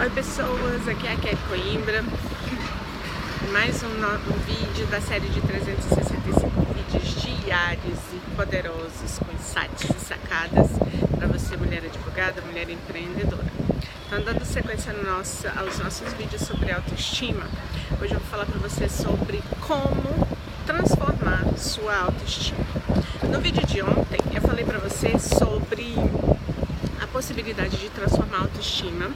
Oi pessoas, aqui é a Kelly Coimbra. Mais um, um, vídeo da série de 365 vídeos diários e poderosos Com insights e sacadas para você mulher advogada, mulher empreendedora. Então dando sequência no nosso, aos nossos vídeos sobre autoestima. Hoje eu vou falar para você sobre como transformar sua autoestima. No vídeo de ontem eu falei para você sobre possibilidade de transformar a autoestima.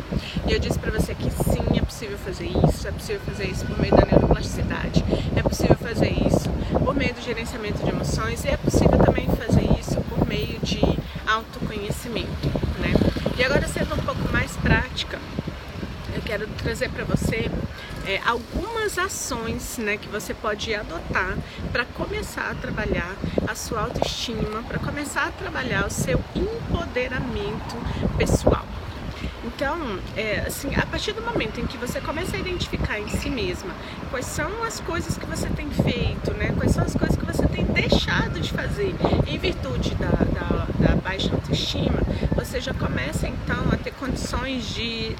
E eu disse para você que sim, é possível fazer isso, é possível fazer isso por meio da neuroplasticidade, é possível fazer isso por meio do gerenciamento de emoções e é possível também fazer isso por meio de autoconhecimento, né? E agora sendo um pouco mais prática, quero trazer para você é, algumas ações né, que você pode adotar para começar a trabalhar a sua autoestima, para começar a trabalhar o seu empoderamento pessoal. Então, é, assim, a partir do momento em que você começa a identificar em si mesma quais são as coisas que você tem feito, né, quais são as coisas que você tem deixado de fazer em virtude da, da, da baixa autoestima, você já começa então a ter condições de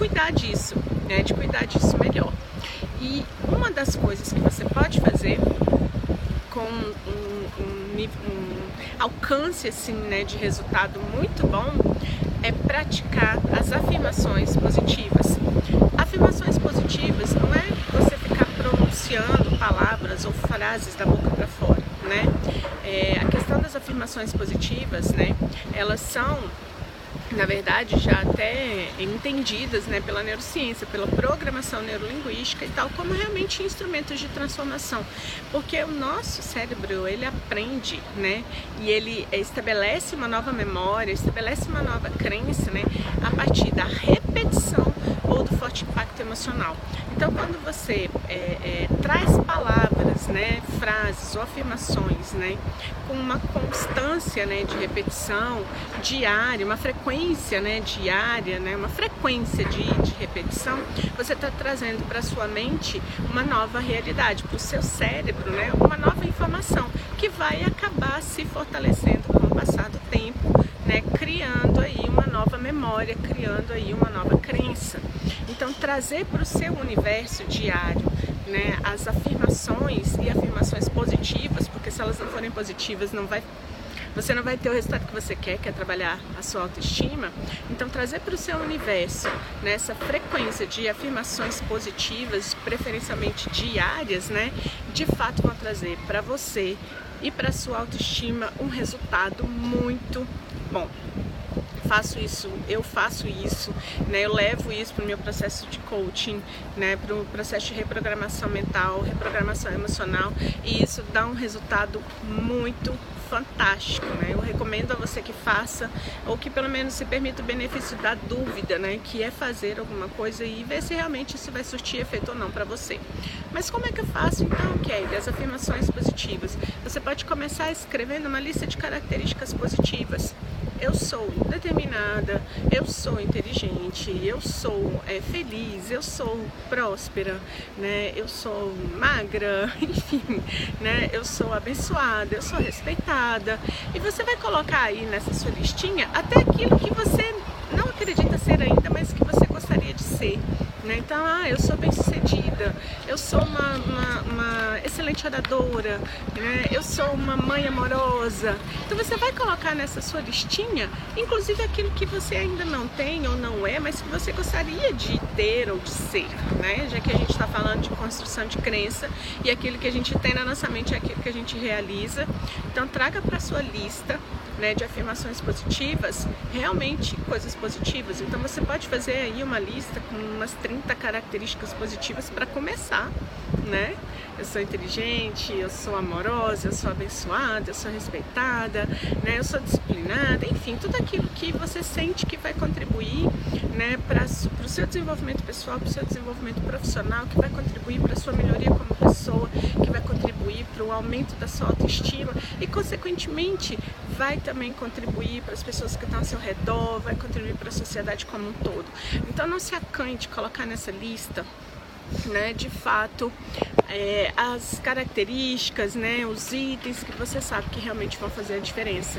cuidar disso, né, de cuidar disso melhor. E uma das coisas que você pode fazer com um, um, um alcance assim, né, de resultado muito bom é praticar as afirmações positivas. Afirmações positivas não é você ficar pronunciando palavras ou frases da boca para fora, né? É, a questão das afirmações positivas, né? Elas são na verdade, já até entendidas né, pela neurociência, pela programação neurolinguística e tal, como realmente instrumentos de transformação. Porque o nosso cérebro, ele aprende, né, e ele estabelece uma nova memória, estabelece uma nova crença, né, a partir da repetição ou do forte impacto emocional. Então, quando você é, é, traz palavras, né, frases ou afirmações, né, com uma constância, né, de repetição diária, uma frequência, né, diária, né, uma frequência de, de repetição, você está trazendo para sua mente uma nova realidade, para o seu cérebro, né, uma nova informação que vai acabar se fortalecendo com o passar do tempo, né, criando aí uma nova memória, criando aí uma nova crença. Então, trazer para o seu universo diário né, as afirmações e afirmações positivas, porque se elas não forem positivas, não vai, você não vai ter o resultado que você quer, que é trabalhar a sua autoestima. Então, trazer para o seu universo né, essa frequência de afirmações positivas, preferencialmente diárias, né, de fato vão trazer para você e para sua autoestima um resultado muito bom faço isso, eu faço isso, né? Eu levo isso para o meu processo de coaching, né? Para o processo de reprogramação mental, reprogramação emocional e isso dá um resultado muito fantástico, né? Eu recomendo a você que faça ou que pelo menos se permita o benefício da dúvida, né? Que é fazer alguma coisa e ver se realmente isso vai surtir efeito ou não para você. Mas como é que eu faço então, Kelly? As afirmações positivas. Você pode começar escrevendo uma lista de características positivas eu sou determinada, eu sou inteligente, eu sou é, feliz, eu sou próspera, né? Eu sou magra, enfim, né? Eu sou abençoada, eu sou respeitada. E você vai colocar aí nessa sua listinha até aquilo que você não acredita ser ainda, mas que você gostaria de ser. Né? Então, ah, eu sou bem sucedida, eu sou uma, uma, uma excelente oradora, né? eu sou uma mãe amorosa. Então você vai colocar nessa sua listinha, inclusive aquilo que você ainda não tem ou não é, mas que você gostaria de ter ou de ser, né? Já que a gente está falando de construção de crença e aquilo que a gente tem na nossa mente é aquilo que a gente realiza. Então traga para sua lista né, de afirmações positivas, realmente coisas positivas. Então você pode fazer aí uma lista com umas 30 características positivas para começar, né? Eu sou inteligente, eu sou amorosa, eu sou abençoada, eu sou respeitada, né? Eu sou disciplinada, enfim, tudo aquilo que você sente que vai contribuir, né, para o seu desenvolvimento pessoal, para o seu desenvolvimento profissional, que vai contribuir para a sua melhoria como o aumento da sua autoestima e, consequentemente, vai também contribuir para as pessoas que estão ao seu redor, vai contribuir para a sociedade como um todo. Então não se acanhe de colocar nessa lista né, de fato, é, as características, né, os itens que você sabe que realmente vão fazer a diferença.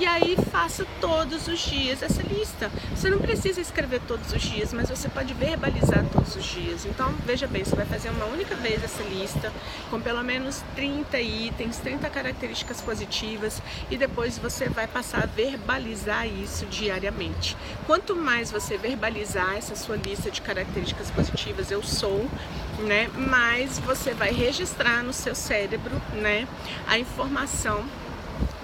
E aí faça todos os dias essa lista. Você não precisa escrever todos os dias, mas você pode verbalizar todos os dias. Então, veja bem, você vai fazer uma única vez essa lista com pelo menos 30 itens, 30 características positivas e depois você vai passar a verbalizar isso diariamente. Quanto mais você verbalizar essa sua lista de características positivas, eu sou, né, mais você vai registrar no seu cérebro, né, a informação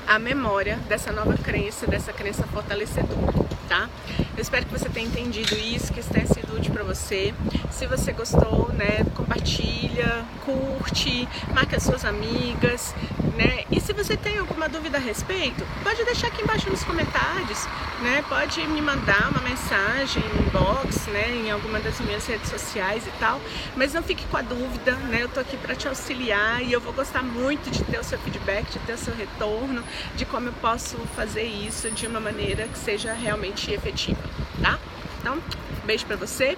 a memória dessa nova crença, dessa crença fortalecedora, tá? Eu espero que você tenha entendido isso, que isso tenha sido útil para você. Se você gostou, né, compartilha, curte, marca suas amigas, né? E se você tem alguma dúvida a respeito, pode deixar aqui embaixo nos comentários, né? Pode me mandar uma mensagem, um inbox, né, em alguma das minhas redes sociais e tal, mas não fique com a dúvida, né? Eu tô aqui para te auxiliar e eu vou gostar muito de ter o seu feedback, de ter o seu retorno, de como eu posso fazer isso de uma maneira que seja realmente efetiva, tá? Então, beijo para você.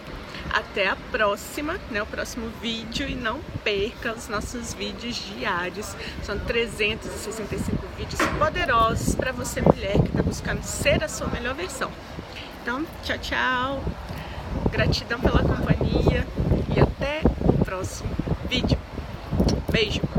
Até a próxima, né, o próximo vídeo e não perca os nossos vídeos diários. São 365 vídeos poderosos para você mulher que está buscando ser a sua melhor versão. Então, tchau, tchau. Gratidão pela companhia e até o próximo vídeo. Beijo!